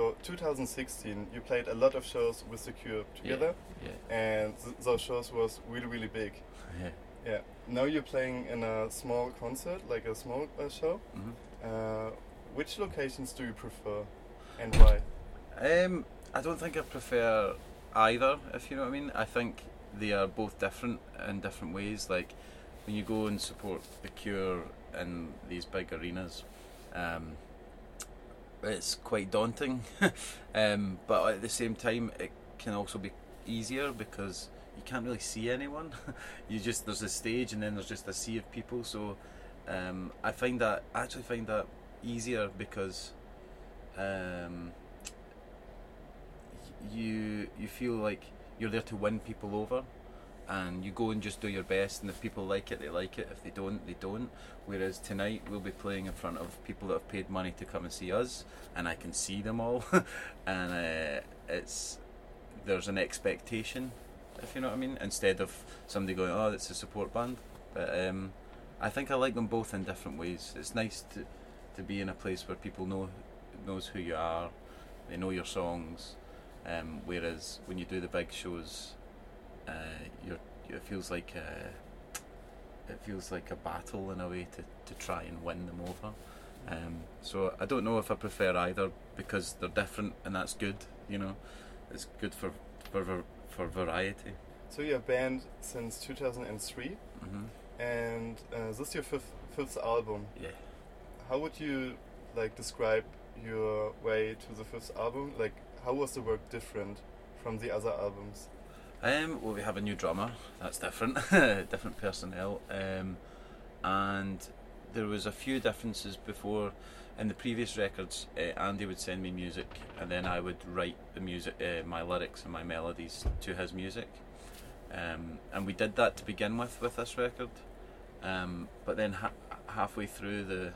so 2016, you played a lot of shows with The Cure together, Yeah, and th- those shows was really really big. yeah. Yeah. Now you're playing in a small concert, like a small uh, show. hmm Uh, which locations do you prefer, and why? Um, I don't think I prefer either, if you know what I mean. I think they are both different in different ways. Like when you go and support The Cure in these big arenas, um, it's quite daunting. um, but at the same time, it can also be easier because you can't really see anyone. you just there's a stage and then there's just a sea of people. So um, I find that I actually find that easier because. Um, you you feel like you're there to win people over and you go and just do your best and if people like it they like it. If they don't they don't. Whereas tonight we'll be playing in front of people that have paid money to come and see us and I can see them all. And uh, it's there's an expectation if you know what I mean instead of somebody going oh it's a support band. But um, I think I like them both in different ways. It's nice to to be in a place where people know knows who you are they know your songs um, whereas when you do the big shows, you're, it feels like a, it feels like a battle in a way to, to try and win them over. Um, so I don't know if I prefer either because they're different and that's good. You know, it's good for for for variety. So you're a band since 2003, hmm and uh, this is your fifth fifth album. Yeah. How would you like describe your way to the fifth album? Like, how was the work different from the other albums? Um, well, we have a new drummer. That's different, different personnel. Um, and there was a few differences before. In the previous records, uh, Andy would send me music, and then I would write the music, uh, my lyrics and my melodies to his music. Um, and we did that to begin with with this record. Um, but then ha- halfway through the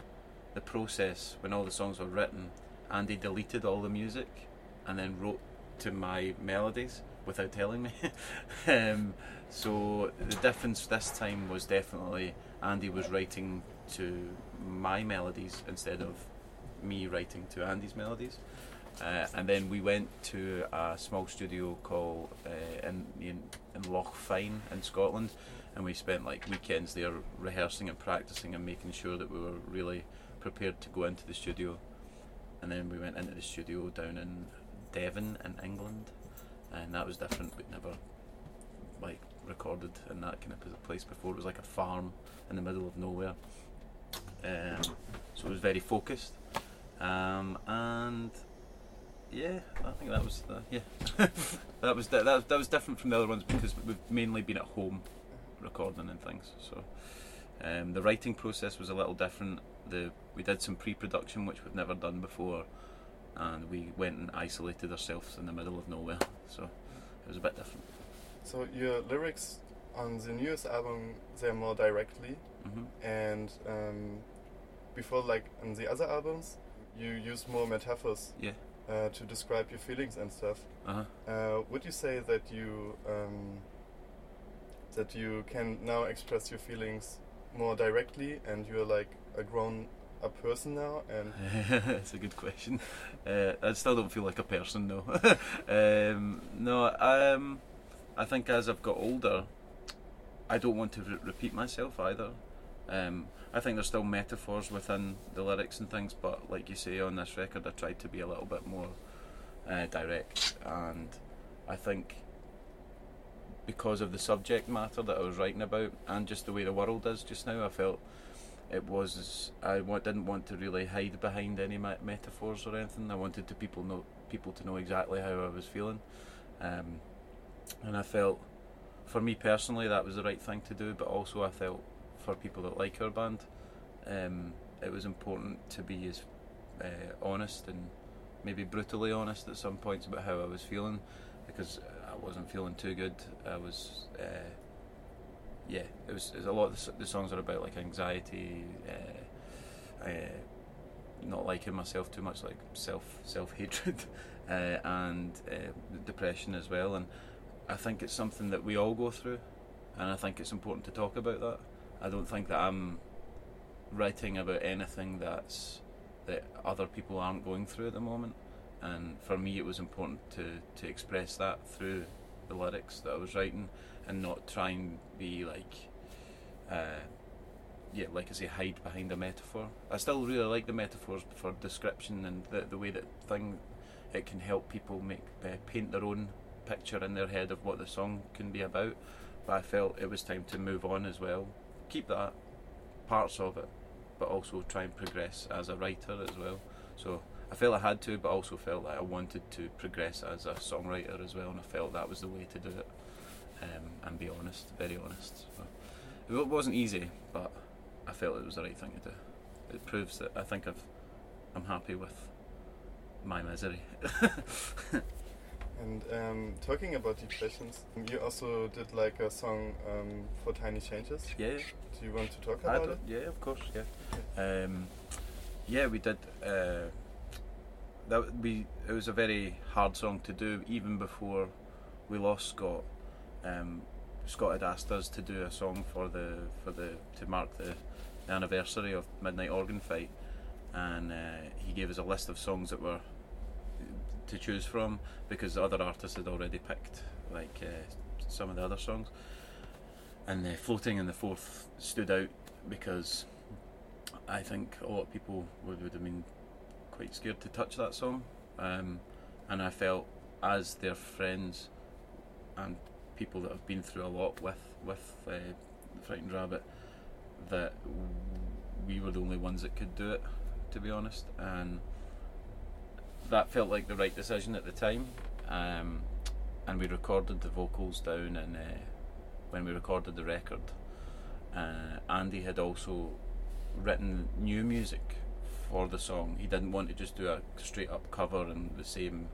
the process, when all the songs were written, Andy deleted all the music, and then wrote to my melodies without telling me. um, so the difference this time was definitely Andy was writing to my melodies instead of me writing to Andy's melodies. Uh, and then we went to a small studio called uh, in, in in Loch Fyne in Scotland, and we spent like weekends there rehearsing and practicing and making sure that we were really prepared to go into the studio. And then we went into the studio down in Devon in England, and that was different. We'd never like recorded in that kind of place before. It was like a farm in the middle of nowhere, um, so it was very focused. Um, and yeah, I think that was the, yeah, that was that, that was different from the other ones because we've mainly been at home recording and things. So um, the writing process was a little different. The we did some pre-production which we've never done before, and we went and isolated ourselves in the middle of nowhere. So it was a bit different. So your lyrics on the newest album they're more directly, hmm and um, before like on the other albums you use more metaphors Yeah. uh, to describe your feelings and stuff. Uh huh. Uh, would you say that you um, that you can now express your feelings more directly, and you're like a grown-up person now? And That's a good question. Uh, I still don't feel like a person, no. um, no, I, um, I think as I've got older, I don't want to re- repeat myself either. Um, I think there's still metaphors within the lyrics and things, but like you say on this record, I tried to be a little bit more uh, direct, and I think because of the subject matter that I was writing about, and just the way the world is just now, I felt it was I didn't want to really hide behind any me- metaphors or anything. I wanted to people know people to know exactly how I was feeling, um, and I felt for me personally that was the right thing to do. But also I felt for people that like our band, um, it was important to be as uh, honest and maybe brutally honest at some points about how I was feeling because I wasn't feeling too good. I was. Uh, yeah, it was, it was a lot of the, the songs are about like anxiety, uh, uh, not liking myself too much, like self self hatred, uh, and uh, depression as well. And I think it's something that we all go through, and I think it's important to talk about that. I don't think that I'm writing about anything that's that other people aren't going through at the moment, and for me it was important to to express that through the lyrics that I was writing, and not try and be like. Uh, yeah, like I say, hide behind a metaphor. I still really like the metaphors for description and the the way that thing it can help people make uh, paint their own picture in their head of what the song can be about. But I felt it was time to move on as well. Keep that parts of it, but also try and progress as a writer as well. So I felt I had to, but also felt that I wanted to progress as a songwriter as well, and I felt that was the way to do it. Um, and be honest, very honest. So it wasn't easy, but I felt it was the right thing to do. It proves that I think I've, I'm happy with my misery. And um, talking about depressions, you also did like a song um, for Tiny Changes. yeah, Do you want to talk about it? yeah, of course, yeah. Um, yeah, we did. Uh, that we it was a very hard song to do even before we lost Scott. Um, Scott had asked us to do a song for the for the to mark the, the anniversary of Midnight Organ Fight, and uh, he gave us a list of songs that were to choose from because the other artists had already picked like uh, some of the other songs, and uh, floating in the Forth stood out because I think a lot of people would, would have been quite scared to touch that song, um, and I felt as their friends and people that have been through a lot with with uh, Frightened Rabbit that we were the only ones that could do it, to be honest, and that felt like the right decision at the time. Um, and we recorded the vocals down, and uh, when we recorded the record, uh, Andy had also written new music for the song. He didn't want to just do a straight up cover and the same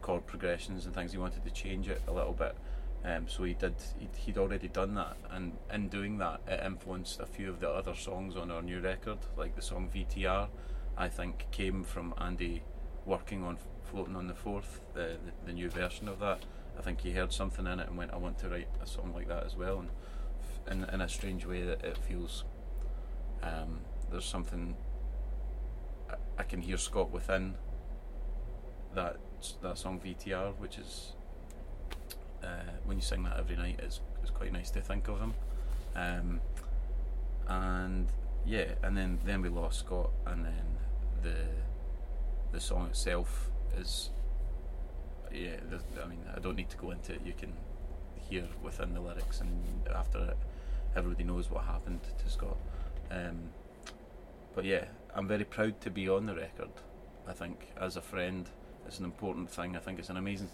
chord progressions and things. He wanted to change it a little bit. Um, so he did. He'd, he'd already done that, and in doing that, it influenced a few of the other songs on our new record, like the song VTR. I think came from Andy working on floating on the Forth, the, the the new version of that. I think he heard something in it and went, "I want to write a song like that as well." And f- in in a strange way, that it feels um, there's something I, I can hear Scott within that that song VTR, which is uh, when you sing that every night, it's, it's quite nice to think of him. Um, and yeah, and then then we lost Scott, and then the the song itself is yeah. I mean, I don't need to go into it. You can hear within the lyrics, and after it, everybody knows what happened to Scott. Um, but yeah, I'm very proud to be on the record. I think as a friend, it's an important thing. I think it's an amazing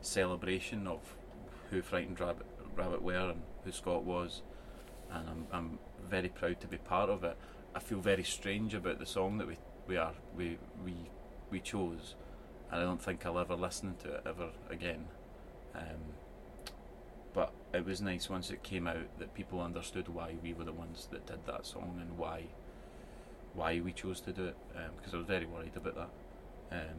celebration of who Frightened Rabbit, Rabbit were and who Scott was, and I'm, I'm very proud to be part of it. I feel very strange about the song that we we are we we we chose, and I don't think I'll ever listen to it ever again. Um, but it was nice once it came out that people understood why we were the ones that did that song and why why we chose to do it because I was very worried about that. Um,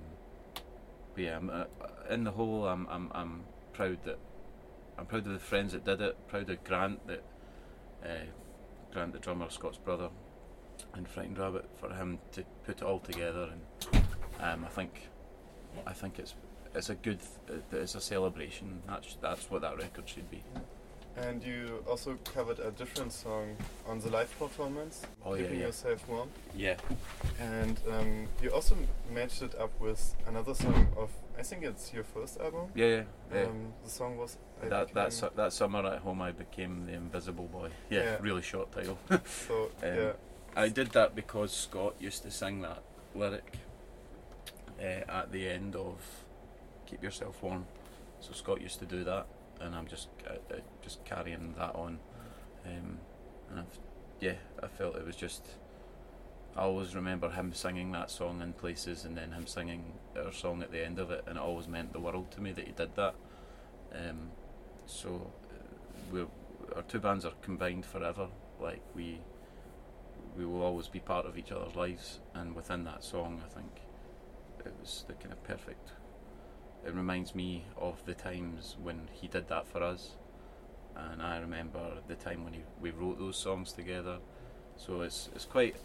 but yeah, I'm, uh, in the whole, I'm, I'm I'm proud that I'm proud of the friends that did it. Proud of Grant that uh, Grant, the drummer, Scott's brother, and Frightened Rabbit for him to put it all together. And um, I think I think it's it's a good it's a celebration. That's that's what that record should be. And you also covered a different song on the live performance, Oh, yeah, Keeping yeah. Yourself Warm. Yeah, And um, you also matched it up with another song of, I think it's your first album. yeah, yeah. yeah. Um, the song was. I that that su- that summer at home, I became the Invisible Boy. Yeah, Yeah. really short title. So, um, yeah. I did that because Scott used to sing that lyric uh, at the end of "Keep Yourself Warm." So Scott used to do that, and I'm just uh, uh, just carrying that on. Um, and I've, yeah, I felt it was just. I always remember him singing that song in places, and then him singing our song at the end of it, and it always meant the world to me that he did that. Um, so, uh, we're, our two bands are combined forever. Like we, we will always be part of each other's lives, and within that song, I think it was the kind of perfect. It reminds me of the times when he did that for us, and I remember the time when he, we wrote those songs together. So it's it's quite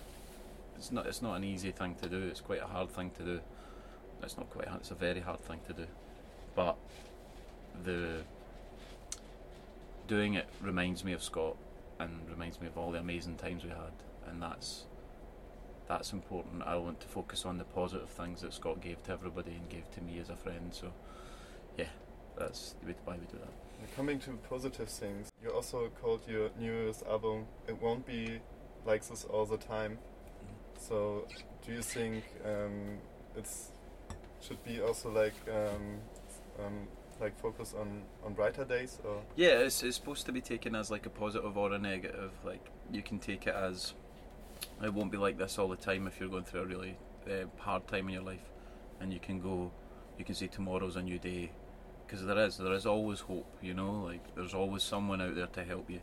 it's not it's not an easy thing to do. It's quite a hard thing to do, it's not quite. It's a very hard thing to do, but the doing it reminds me of Scott and reminds me of all the amazing times we had, and that's that's important. I want to focus on the positive things that Scott gave to everybody and gave to me as a friend. So, yeah, that's why we do that. Coming to positive things, you also called your newest album "It Won't Be Like This All the Time." Mm. So, do you think um, it's should be also like um, um, like focus on on brighter days or Yeah, it's, it's supposed to be taken as like a positive or a negative. Like you can take it as it won't be like this all the time if you're going through a really uh, hard time in your life, and you can go, you can say tomorrow's a new day, because there is there is always hope. You know, like there's always someone out there to help you.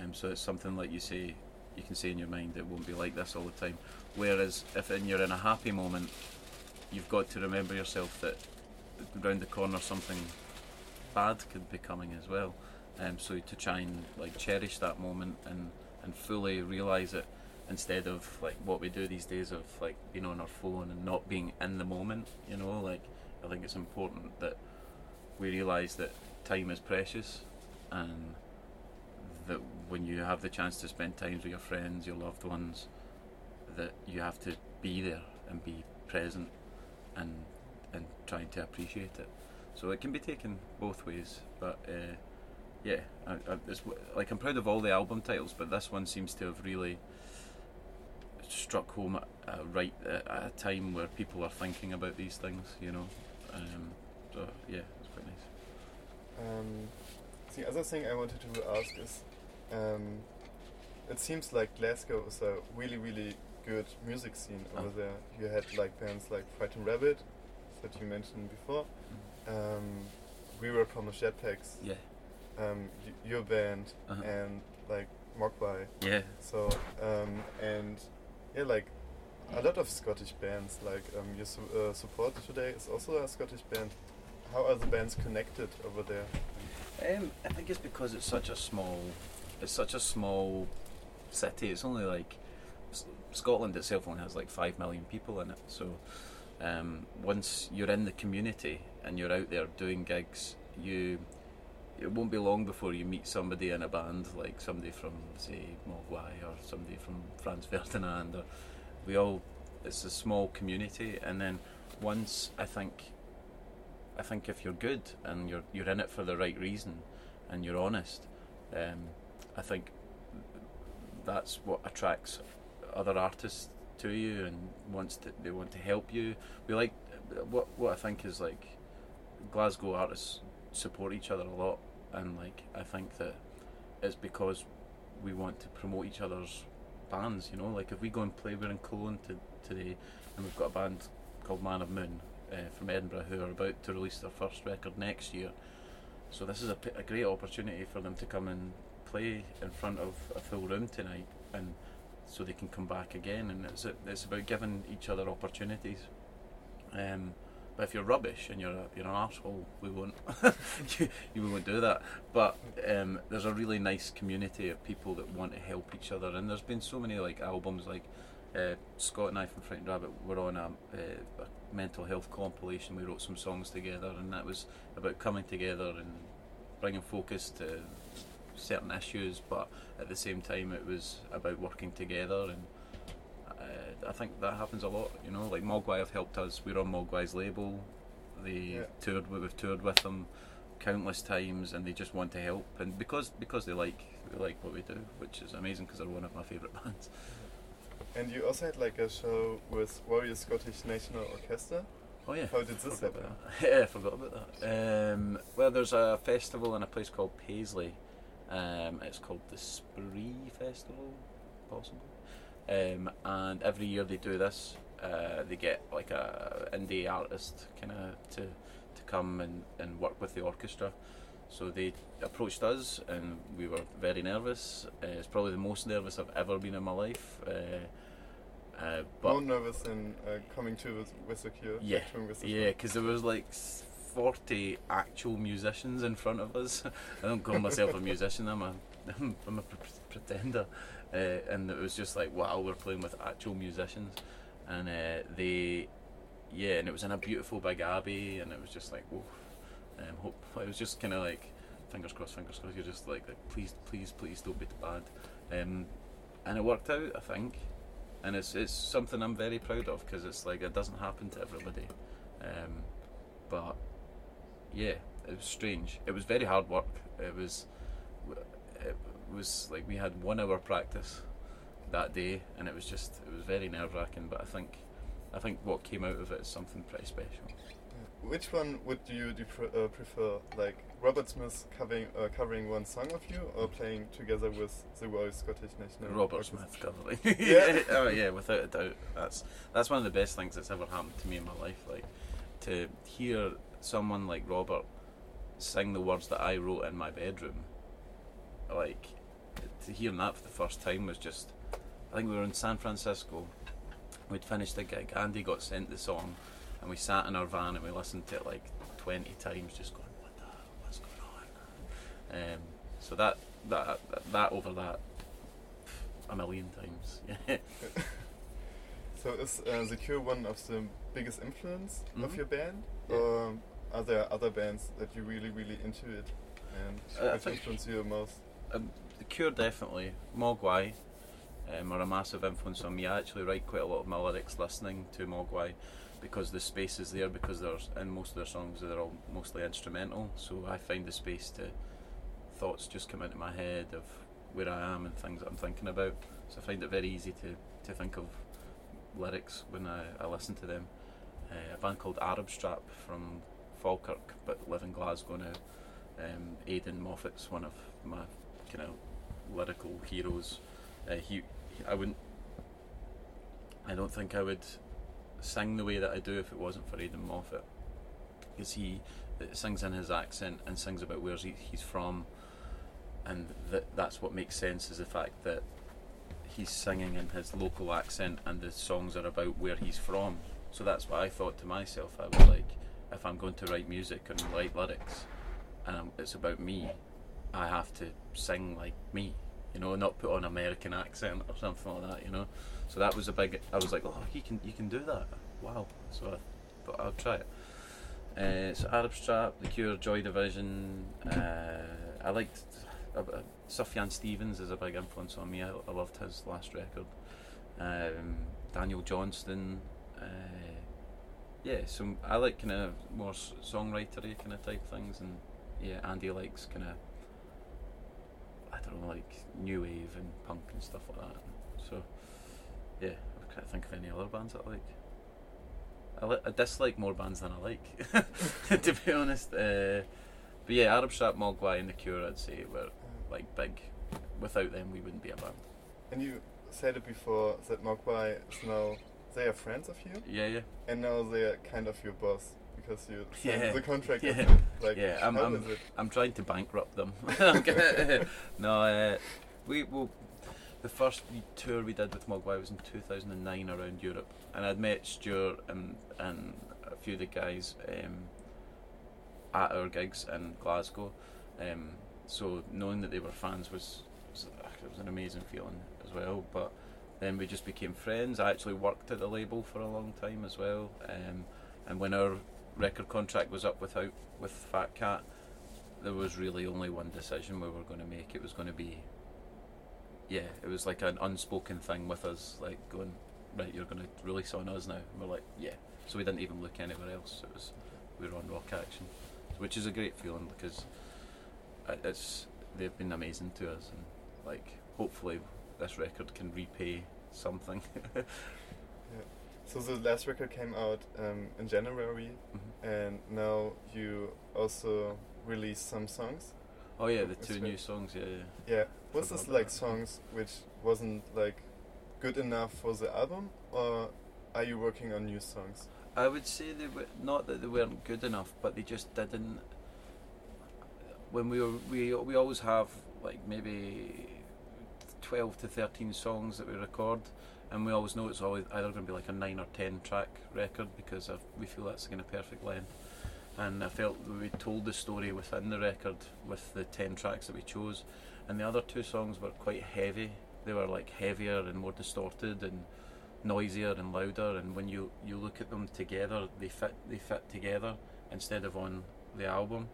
Um, so it's something like you say, you can say in your mind it won't be like this all the time. Whereas if in, you're in a happy moment, you've got to remember yourself that round the corner something bad could be coming as well. Um, so to try and like cherish that moment and and fully realize it instead of like what we do these days of like being on our phone and not being in the moment. You know, like I think it's important that we realize that time is precious and that when you have the chance to spend time with your friends, your loved ones, that you have to be there and be present and and trying to appreciate it. So it can be taken both ways, but uh, yeah, I, I, like I'm proud of all the album titles, but this one seems to have really struck home at, uh, right at, at a time where people are thinking about these things, you know. Um, so yeah, it's quite nice. Um, the other thing I wanted to ask is, um, it seems like Glasgow is a really, really good music scene over Ah. there. You had like bands like Frightened Rabbit that you mentioned before. Um, We Were Promised Jetpacks. Yeah, Um, y- your band Uh-huh. and like Mogwai. yeah, So um, and yeah, like a lot of Scottish bands. Like um, you su- uh, support today is also a Scottish band. How are the bands connected over there? Um, I think it's because it's such a small, it's such a small city. It's only like S- Scotland itself only has like five million people in it. So um, once you're in the community and you're out there doing gigs, you it won't be long before you meet somebody in a band, like somebody from say Mogwai or somebody from Franz Ferdinand. Or we all, it's a small community, and then once I think I think if you're good and you're you're in it for the right reason and you're honest, um, I think that's what attracts other artists to you and wants to they want to help you. We like what what I think is like Glasgow artists support each other a lot and like I think that it's because we want to promote each other's bands, you know, like if we go and play we're in Cologne to, today and we've got a band called Man of Moon uh, from Edinburgh who are about to release their first record next year. So this is a, a great opportunity for them to come and play in front of a full room tonight, and so they can come back again. And it's a, it's about giving each other opportunities. Um, but if you're rubbish and you're a, you're an asshole, we won't you, you won't do that. But um, there's a really nice community of people that want to help each other, and there's been so many like albums like uh, Scott and I from Frightened Rabbit were on a, uh, a mental health compilation. We wrote some songs together, and that was about coming together and bringing focus to certain issues, but at the same time, it was about working together. And I think that happens a lot. You know, like Mogwai have helped us. We're on Mogwai's label. They yeah. toured. We've toured with them countless times, and they just want to help. And because because they like they like what we do, which is amazing because they're one of my favourite bands. And you also had like a show with Royal Scottish National Orchestra. Oh yeah. How did this happen? yeah, I forgot about that. Um, well, there's a festival in a place called Paisley. Um, it's called the Spree Festival, possibly. Um, and every year they do this. Uh, they get like a indie artist kind of to to come and, and work with the orchestra. So they approached us, and we were very nervous. Uh, it's probably the most nervous I've ever been in my life. Uh, uh, but More nervous than uh, coming to the cure. Yeah, Yeah, because there was like 40 actual musicians in front of us. I don't call myself a musician, I'm a, I'm a pretender. Uh, and it was just like, wow, we're playing with actual musicians. And uh, they yeah, and it was in a beautiful big abbey, and it was just like, whoa. Um, hope it was just kind of like, fingers crossed, fingers crossed. You're just like, like please, please, please, don't be too bad. Um, and it worked out, I think, and it's it's something I'm very proud of because it's like it doesn't happen to everybody. Um, but yeah, it was strange. It was very hard work. It was it was like we had one hour practice that day, and it was just it was very nerve wracking. But I think I think what came out of it is something pretty special. Which one would you uh, prefer, like Robert Smith covering uh, covering one song of you, or playing together with the Royal Scottish National? Robert Orchestra? Smith covering. Yeah. oh yeah, without a doubt. That's that's one of the best things that's ever happened to me in my life. Like to hear someone like Robert sing the words that I wrote in my bedroom. Like to hear that for the first time was just. I think we were in San Francisco. We'd finished the gig. Andy got sent the song, and we sat in our van and we listened to it like twenty times, just going, "What the? What's going on?" Um, so that that that over that a million times. Yeah. So is uh, The Cure one of the biggest influence of Mhm. your band, Yeah. or are there other bands that you really, really into it, and Uh, I which think- influence you most? Um, the Cure definitely. Mogwai um, are a massive influence on me. I actually write quite a lot of my lyrics listening to Mogwai because the space is there because there's in most of their songs they're all mostly instrumental. So I find the space to thoughts just come into my head of where I am and things that I'm thinking about. So I find it very easy to, to think of lyrics when I, I listen to them. Uh, a band called Arab Strap from Falkirk but live in Glasgow now. Um, Aidan Moffat's one of my kind of lyrical heroes. Uh, he, he, I wouldn't, I don't think I would sing the way that I do if it wasn't for Aidan Moffat, because he uh, sings in his accent and sings about where he, he's from, and that that's what makes sense is the fact that he's singing in his local accent and the songs are about where he's from. So that's what I thought to myself. I was like, if I'm going to write music and write lyrics, and I'm, it's about me, I have to sing like me, you know, not put on American accent or something like that, you know. So that was a big. I was like, oh, you can you can do that. Wow. So I thought I'll try it. Uh, so Arab Strap, The Cure, Joy Division. Uh, I liked uh, uh, Sufjan Stevens is a big influence on me. I, I loved his last record. Um, Daniel Johnston. Uh, yeah, so I like kind of more songwritery kind of type things, and yeah, Andy likes kind of I don't know, like new wave and punk and stuff like that. So yeah, I can't think of any other bands that I like. I, li- I dislike more bands than I like, to be honest. Uh, but yeah, Arab Strap, Mogwai, and The Cure, I'd say were like big. Without them, we wouldn't be a band. And you said it before that Mogwai is now they are friends of you, Yeah, yeah, and now they are kind of your boss because you signed Yeah. the contract. Yeah. Like, Yeah, I'm- I'm-? I'm trying to bankrupt them. No, uh, we will. The first tour we did with Mogwai was in 2009 around Europe, and I'd met Stuart and and a few of the guys um, at our gigs in Glasgow. Um, so knowing that they were fans was, was it was an amazing feeling as well. But then we just became friends. I actually worked at the label for a long time as well, um, and when our record contract was up without with Fat Cat, there was really only one decision we were going to make. It was going to be, yeah, it was like an unspoken thing with us, like going, right, you're going to release on us now. And we're like, yeah. So we didn't even look anywhere else. It was we were on Rock Action, which is a great feeling because uh, it's they've been amazing to us, and like hopefully this record can repay something. So the last record came out um, in January, Mhm. and now you also released some songs. Oh yeah, the two new songs. Yeah, yeah. Yeah, was this like that. songs which wasn't like good enough for the album, or are you working on new songs? I would say they were not that they weren't good enough, but they just didn't. When we were, we we always have like maybe twelve to thirteen songs that we record, and we always know it's always either going to be like a nine or ten track record because of, we feel that's kind of perfect length. And I felt we told the story within the record with the ten tracks that we chose, and the other two songs were quite heavy. They were like heavier and more distorted, and noisier and louder, and when you you look at them together, they fit they fit together instead of on the album.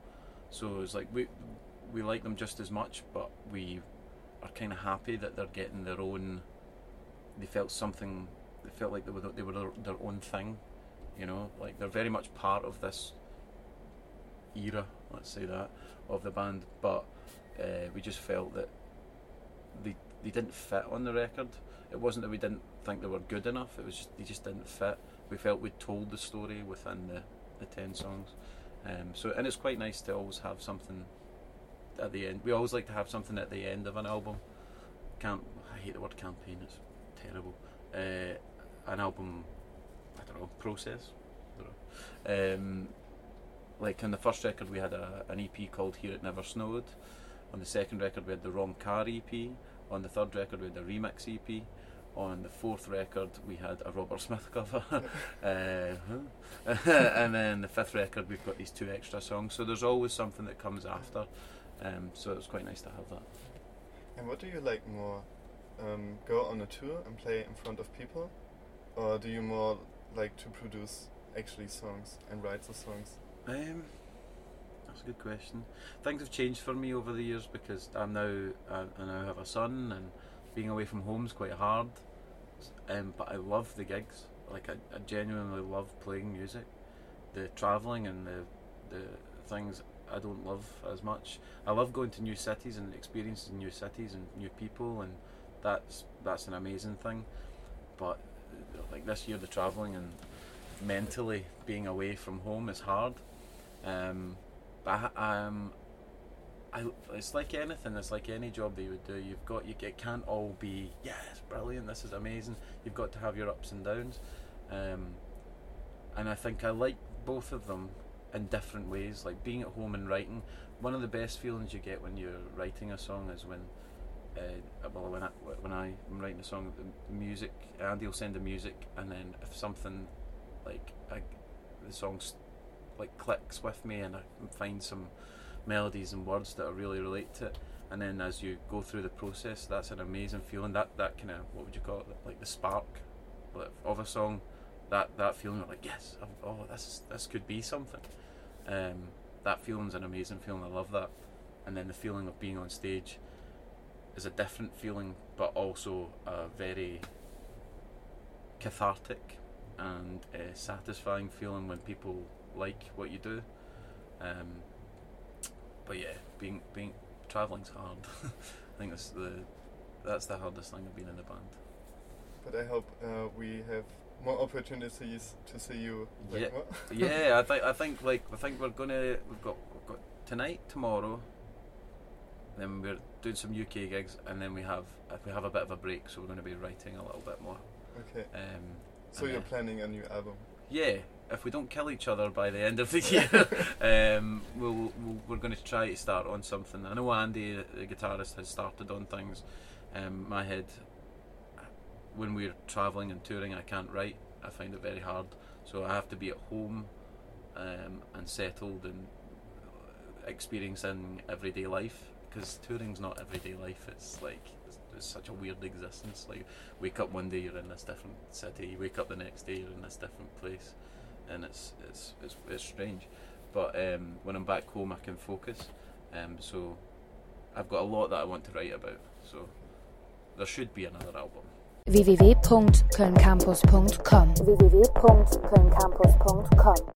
So it's like we we like them just as much, but we are kind of happy that they're getting their own. They felt something. They felt like they were they were their, own thing, you know. Like they're very much part of this era. Let's say that of the band, but uh, we just felt that they they didn't fit on the record. It wasn't that we didn't think they were good enough. It was just they just didn't fit. We felt we'd told the story within the, the ten songs. Um, so and it's quite nice to always have something at the end. We always like to have something at the end of an album. Camp I hate the word campaign. It's terrible. Uh, an album, I don't know, process. Don't know. Um, like on the first record, we had a, an EP called "Here It Never Snowed." On the second record, we had the Wrong Car EP. On the third record, we had the remix EP. On the fourth record, we had a Robert Smith cover. uh, and then the fifth record, we've got these two extra songs. So there's always something that comes after. Um, so it's quite nice to have that. And what do you like more? Um, go on a tour and play in front of people? Or do you more like to produce actually songs and write the songs? Um, that's a good question. Things have changed for me over the years because I'm now I, I now have a son and being away from home is quite hard. Um, but I love the gigs. Like I, I genuinely love playing music. The travelling and the the things I don't love as much. I love going to new cities and experiencing new cities and new people, and that's that's an amazing thing. But like this year, the travelling and mentally being away from home is hard. Um, but I, um, I, it's like anything. It's like any job that you would do. You've got you. It can't all be yes, brilliant. This is amazing. You've got to have your ups and downs. Um, and I think I like both of them in different ways. Like being at home and writing. One of the best feelings you get when you're writing a song is when, uh, well, when I when I am writing a song, the music Andy will send the music, and then if something like I, the song's like clicks with me, and I find some melodies and words that I really relate to it. And then as you go through the process, that's an amazing feeling. That that kind of what would you call it? Like the spark of a song. That that feeling of like yes, oh this this could be something. Um, that feeling's an amazing feeling. I love that. And then the feeling of being on stage is a different feeling, but also a very cathartic and uh, satisfying feeling when people like what you do. Um, but yeah, being being traveling's hard. I think that's the that's the hardest thing of being in a band. But I hope uh, we have more opportunities to see you. yeah, yeah. I think I think like I think we're gonna we've got we've got tonight, tomorrow. Then we're doing some UK gigs, and then we have we have a bit of a break, so we're going to be writing a little bit more. Okay. Um, so you're planning a new album? Yeah. If we don't kill each other by the end of the year, um, we'll, we'll, we're going to try to start on something. I know Andy, the guitarist, has started on things. Um, my head, when we're travelling and touring, I can't write. I find it very hard. So I have to be at home um, and settled and experiencing everyday life because touring's not everyday life. It's like it's, it's, such a weird existence. Like wake up one day you're in this different city, you wake up the next day you're in this different place, and it's it's it's, it's strange. But um, when I'm back home, I can focus. Um, so I've got a lot that I want to write about. So there should be another album. www.kölncampus.com www.kölncampus.com